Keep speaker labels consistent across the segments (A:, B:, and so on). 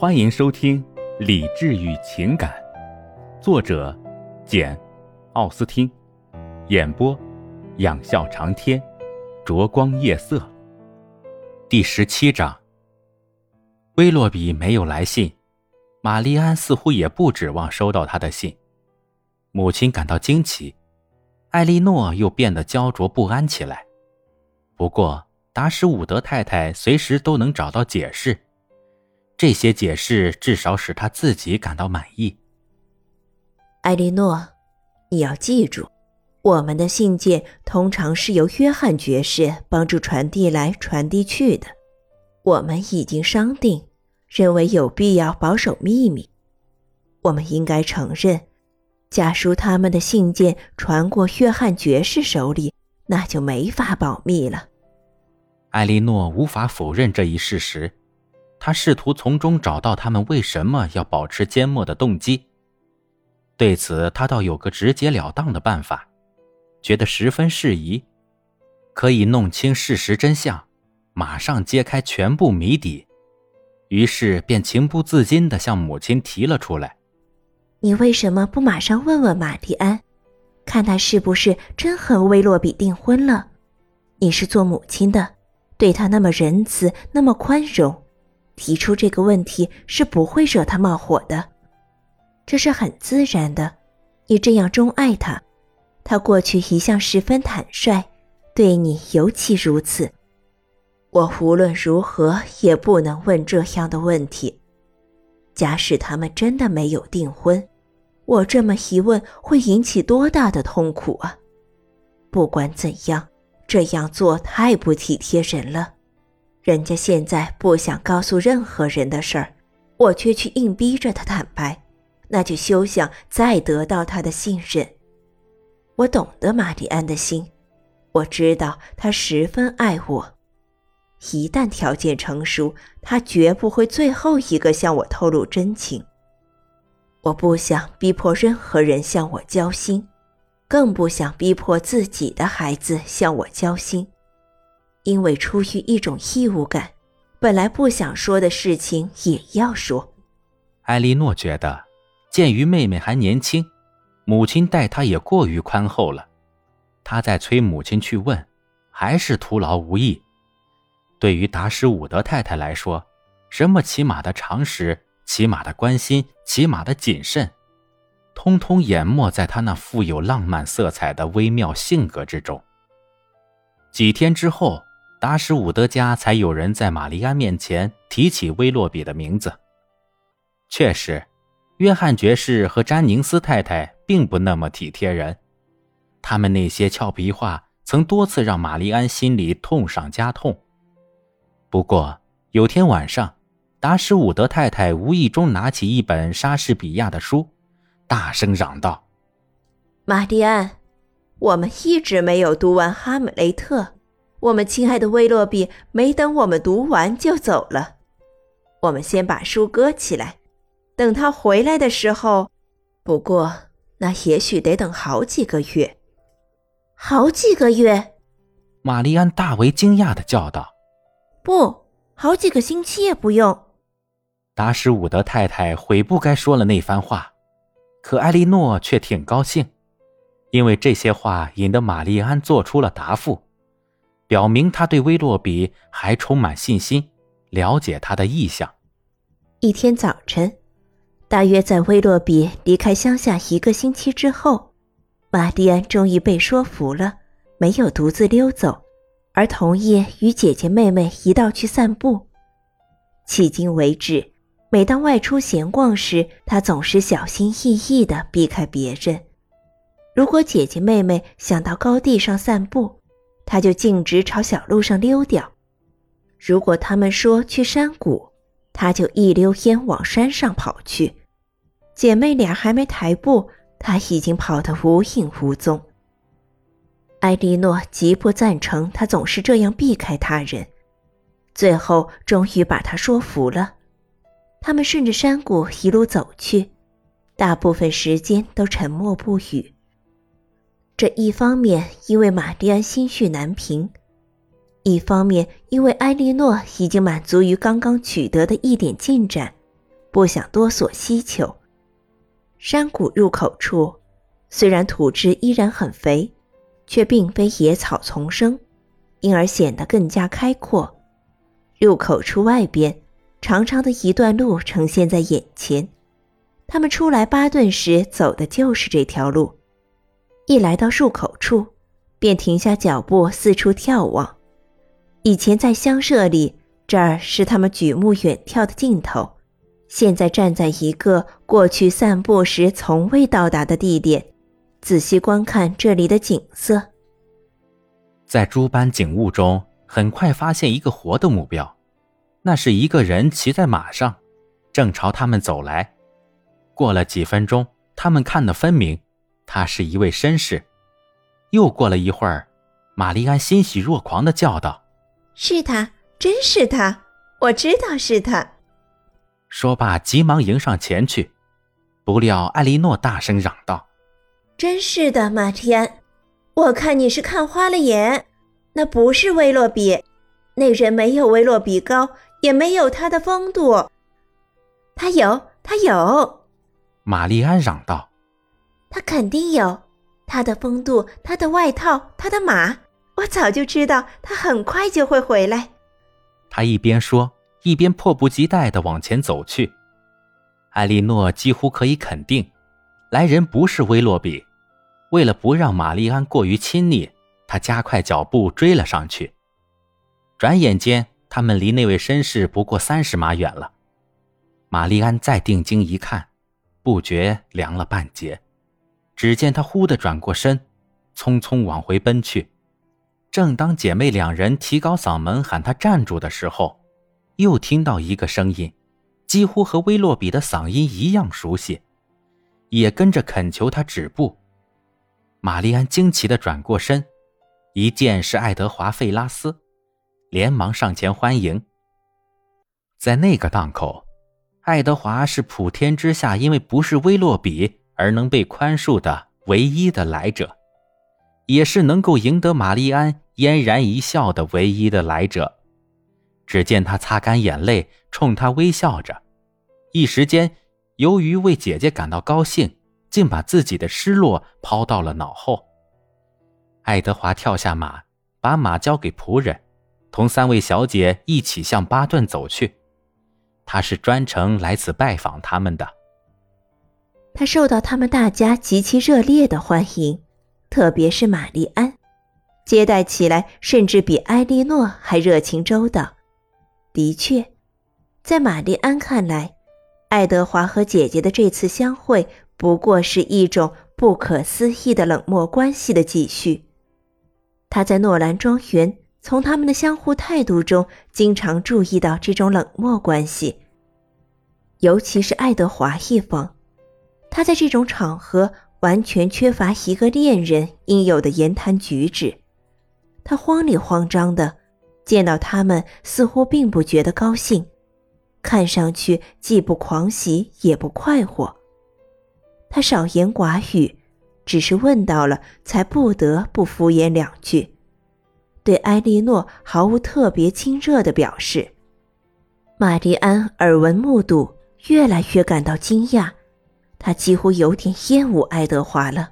A: 欢迎收听《理智与情感》，作者简·奥斯汀，演播仰笑长天，灼光夜色。第十七章。威洛比没有来信，玛丽安似乎也不指望收到他的信。母亲感到惊奇，艾莉诺又变得焦灼不安起来。不过，达什伍德太太随时都能找到解释。这些解释至少使他自己感到满意。
B: 艾莉诺，你要记住，我们的信件通常是由约翰爵士帮助传递来传递去的。我们已经商定，认为有必要保守秘密。我们应该承认，假如他们的信件传过约翰爵士手里，那就没法保密了。
A: 艾莉诺无法否认这一事实。他试图从中找到他们为什么要保持缄默的动机。对此，他倒有个直截了当的办法，觉得十分适宜，可以弄清事实真相，马上揭开全部谜底。于是，便情不自禁地向母亲提了出来：“
B: 你为什么不马上问问玛丽安，看他是不是真和威洛比订婚了？你是做母亲的，对他那么仁慈，那么宽容。”提出这个问题是不会惹他冒火的，这是很自然的。你这样钟爱他，他过去一向十分坦率，对你尤其如此。我无论如何也不能问这样的问题。假使他们真的没有订婚，我这么一问会引起多大的痛苦啊！不管怎样，这样做太不体贴人了。人家现在不想告诉任何人的事儿，我却去硬逼着他坦白，那就休想再得到他的信任。我懂得玛丽安的心，我知道她十分爱我。一旦条件成熟，他绝不会最后一个向我透露真情。我不想逼迫任何人向我交心，更不想逼迫自己的孩子向我交心。因为出于一种义务感，本来不想说的事情也要说。
A: 艾莉诺觉得，鉴于妹妹还年轻，母亲待她也过于宽厚了。她在催母亲去问，还是徒劳无益。对于达什伍德太太来说，什么起码的常识、起码的关心、起码的谨慎，通通淹没在她那富有浪漫色彩的微妙性格之中。几天之后。达什伍德家才有人在玛丽安面前提起威洛比的名字。确实，约翰爵士和詹宁斯太太并不那么体贴人，他们那些俏皮话曾多次让玛丽安心里痛上加痛。不过有天晚上，达什伍德太太无意中拿起一本莎士比亚的书，大声嚷道：“
B: 玛丽安，我们一直没有读完《哈姆雷特》。”我们亲爱的威洛比没等我们读完就走了，我们先把书搁起来，等他回来的时候。不过那也许得等好几个月，好几个月。
A: 玛丽安大为惊讶的叫道：“
B: 不好几个星期也不用。”
A: 达什伍德太太悔不该说了那番话，可艾莉诺却挺高兴，因为这些话引得玛丽安做出了答复。表明他对威洛比还充满信心，了解他的意向。
B: 一天早晨，大约在威洛比离开乡下一个星期之后，玛蒂安终于被说服了，没有独自溜走，而同意与姐姐妹妹一道去散步。迄今为止，每当外出闲逛时，她总是小心翼翼地避开别人。如果姐姐妹妹想到高地上散步，他就径直朝小路上溜掉。如果他们说去山谷，他就一溜烟往山上跑去。姐妹俩还没抬步，他已经跑得无影无踪。艾莉诺极不赞成他总是这样避开他人，最后终于把他说服了。他们顺着山谷一路走去，大部分时间都沉默不语。这一方面因为玛丽安心绪难平，一方面因为埃莉诺已经满足于刚刚取得的一点进展，不想多所希求。山谷入口处，虽然土质依然很肥，却并非野草丛生，因而显得更加开阔。入口处外边，长长的一段路呈现在眼前。他们初来巴顿时走的就是这条路。一来到入口处，便停下脚步，四处眺望。以前在乡舍里，这儿是他们举目远眺的尽头。现在站在一个过去散步时从未到达的地点，仔细观看这里的景色。
A: 在诸般景物中，很快发现一个活的目标，那是一个人骑在马上，正朝他们走来。过了几分钟，他们看得分明。他是一位绅士。又过了一会儿，玛丽安欣喜若狂的叫道：“
B: 是他，真是他！我知道是他。”
A: 说罢，急忙迎上前去。不料艾莉诺大声嚷道：“
B: 真是的，马蒂安，我看你是看花了眼。那不是威洛比，那人没有威洛比高，也没有他的风度。他有，他有。”
A: 玛丽安嚷道。
B: 他肯定有他的风度，他的外套，他的马。我早就知道他很快就会回来。
A: 他一边说，一边迫不及待地往前走去。艾莉诺几乎可以肯定，来人不是威洛比。为了不让玛丽安过于亲昵，他加快脚步追了上去。转眼间，他们离那位绅士不过三十码远了。玛丽安再定睛一看，不觉凉了半截。只见他忽地转过身，匆匆往回奔去。正当姐妹两人提高嗓门喊他站住的时候，又听到一个声音，几乎和威洛比的嗓音一样熟悉，也跟着恳求他止步。玛丽安惊奇地转过身，一见是爱德华·费拉斯，连忙上前欢迎。在那个档口，爱德华是普天之下因为不是威洛比。而能被宽恕的唯一的来者，也是能够赢得玛丽安嫣然一笑的唯一的来者。只见他擦干眼泪，冲他微笑着，一时间，由于为姐姐感到高兴，竟把自己的失落抛到了脑后。爱德华跳下马，把马交给仆人，同三位小姐一起向巴顿走去。他是专程来此拜访他们的。
B: 他受到他们大家极其热烈的欢迎，特别是玛丽安，接待起来甚至比埃莉诺还热情周到。的确，在玛丽安看来，爱德华和姐姐的这次相会不过是一种不可思议的冷漠关系的继续。他在诺兰庄园从他们的相互态度中，经常注意到这种冷漠关系，尤其是爱德华一方。他在这种场合完全缺乏一个恋人应有的言谈举止，他慌里慌张的，见到他们似乎并不觉得高兴，看上去既不狂喜也不快活。他少言寡语，只是问到了才不得不敷衍两句，对埃莉诺毫无特别亲热的表示。玛丽安耳闻目睹，越来越感到惊讶。他几乎有点厌恶爱德华了，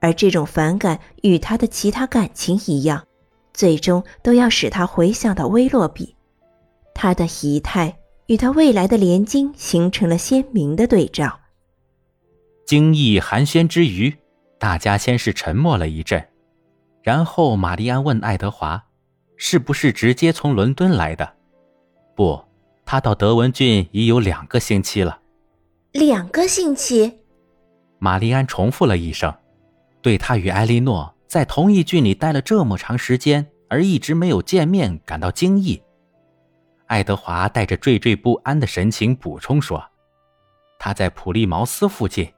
B: 而这种反感与他的其他感情一样，最终都要使他回想到威洛比。他的仪态与他未来的连襟形成了鲜明的对照。
A: 惊异寒暄之余，大家先是沉默了一阵，然后玛丽安问爱德华：“是不是直接从伦敦来的？”“不，他到德文郡已有两个星期了。”
B: 两个星期，
A: 玛丽安重复了一声，对他与埃莉诺在同一郡里待了这么长时间而一直没有见面感到惊异。爱德华带着惴惴不安的神情补充说：“他在普利茅斯附近，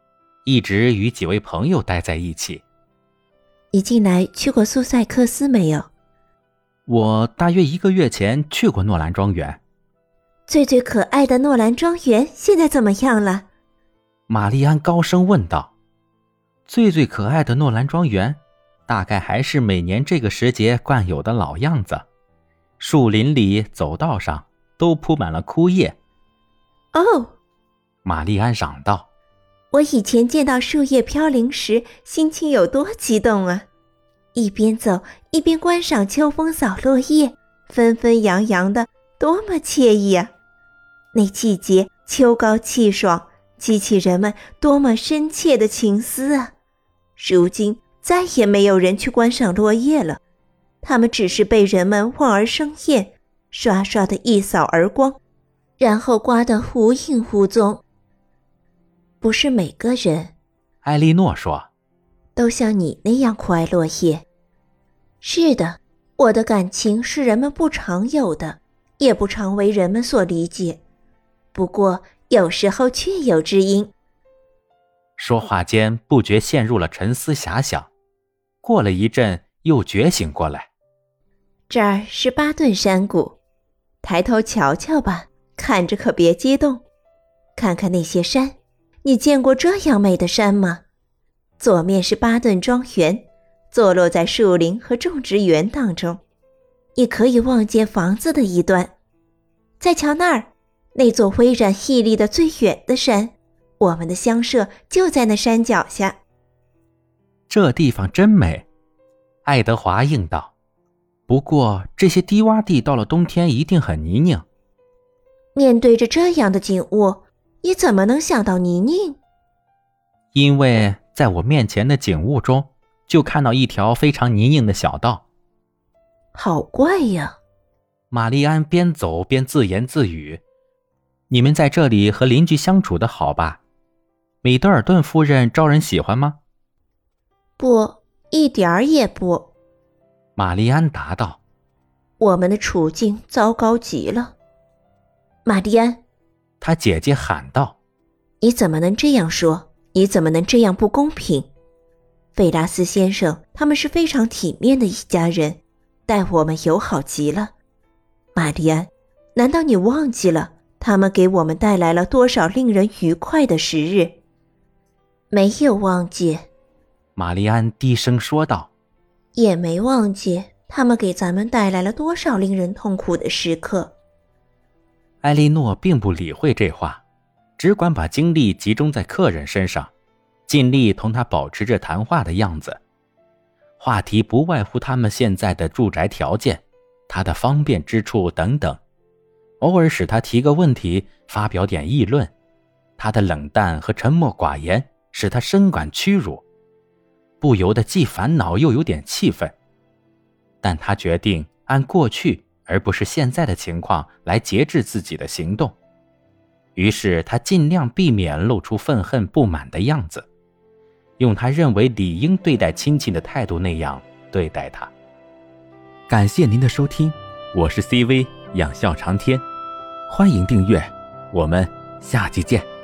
A: 一直与几位朋友待在一起。”
B: 你近来去过苏塞克斯没有？
A: 我大约一个月前去过诺兰庄园。
B: 最最可爱的诺兰庄园现在怎么样了？
A: 玛丽安高声问道：“最最可爱的诺兰庄园，大概还是每年这个时节惯有的老样子。树林里、走道上都铺满了枯叶。”
B: 哦，
A: 玛丽安嚷道：“
B: 我以前见到树叶飘零时，心情有多激动啊！一边走一边观赏秋风扫落叶，纷纷扬扬的，多么惬意啊！那季节秋高气爽，激起人们多么深切的情思啊！如今再也没有人去观赏落叶了，它们只是被人们望而生厌，刷刷的一扫而光，然后刮得无影无踪。”不是每个人，
A: 艾莉诺说，
B: 都像你那样酷爱落叶。是的，我的感情是人们不常有的，也不常为人们所理解。不过有时候确有知音。
A: 说话间，不觉陷入了沉思遐想。过了一阵，又觉醒过来。
B: 这儿是巴顿山谷，抬头瞧瞧吧，看着可别激动。看看那些山。你见过这样美的山吗？左面是巴顿庄园，坐落在树林和种植园当中，你可以望见房子的一端。再瞧那儿，那座巍然屹立的最远的山，我们的乡舍就在那山脚下。
A: 这地方真美，爱德华应道。不过这些低洼地到了冬天一定很泥泞。
B: 面对着这样的景物。你怎么能想到泥泞？
A: 因为在我面前的景物中，就看到一条非常泥泞的小道。
B: 好怪呀！
A: 玛丽安边走边自言自语：“你们在这里和邻居相处的好吧？米德尔顿夫人招人喜欢吗？”“
B: 不，一点儿也不。”
A: 玛丽安答道。
B: “我们的处境糟糕极了。”玛丽安。
A: 他姐姐喊道：“
B: 你怎么能这样说？你怎么能这样不公平？费拉斯先生他们是非常体面的一家人，待我们友好极了。玛丽安，难道你忘记了他们给我们带来了多少令人愉快的时日？没有忘记。”
A: 玛丽安低声说道，“
B: 也没忘记他们给咱们带来了多少令人痛苦的时刻。”
A: 艾莉诺并不理会这话，只管把精力集中在客人身上，尽力同他保持着谈话的样子。话题不外乎他们现在的住宅条件、他的方便之处等等，偶尔使他提个问题，发表点议论。他的冷淡和沉默寡言使他深感屈辱，不由得既烦恼又有点气愤。但他决定按过去。而不是现在的情况来节制自己的行动，于是他尽量避免露出愤恨不满的样子，用他认为理应对待亲戚的态度那样对待他。感谢您的收听，我是 CV 仰笑长天，欢迎订阅，我们下期见。